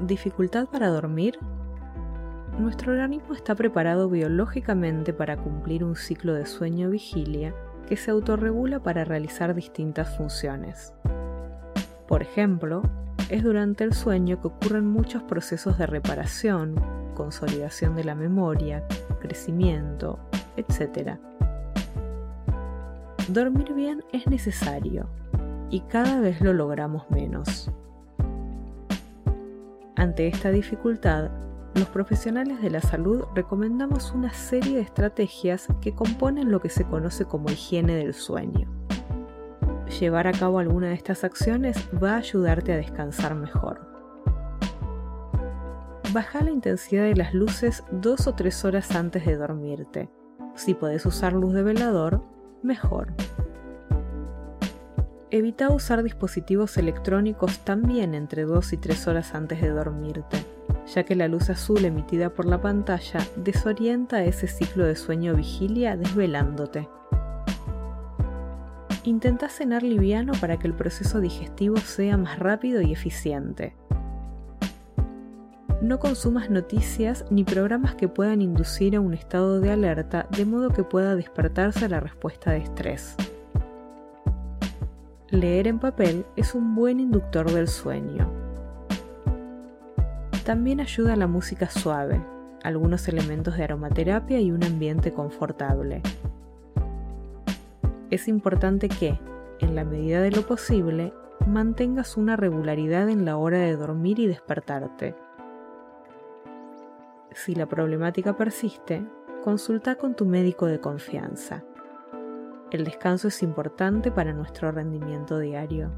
¿Dificultad para dormir? Nuestro organismo está preparado biológicamente para cumplir un ciclo de sueño-vigilia que se autorregula para realizar distintas funciones. Por ejemplo, es durante el sueño que ocurren muchos procesos de reparación, consolidación de la memoria, crecimiento, etc. Dormir bien es necesario y cada vez lo logramos menos. Ante esta dificultad, los profesionales de la salud recomendamos una serie de estrategias que componen lo que se conoce como higiene del sueño. Llevar a cabo alguna de estas acciones va a ayudarte a descansar mejor. Baja la intensidad de las luces dos o tres horas antes de dormirte. Si puedes usar luz de velador, mejor. Evita usar dispositivos electrónicos también entre 2 y 3 horas antes de dormirte, ya que la luz azul emitida por la pantalla desorienta ese ciclo de sueño-vigilia desvelándote. Intenta cenar liviano para que el proceso digestivo sea más rápido y eficiente. No consumas noticias ni programas que puedan inducir a un estado de alerta de modo que pueda despertarse la respuesta de estrés. Leer en papel es un buen inductor del sueño. También ayuda la música suave, algunos elementos de aromaterapia y un ambiente confortable es importante que, en la medida de lo posible, mantengas una regularidad en la hora de dormir y despertarte. Si la problemática persiste, consulta con tu médico de confianza. El descanso es importante para nuestro rendimiento diario.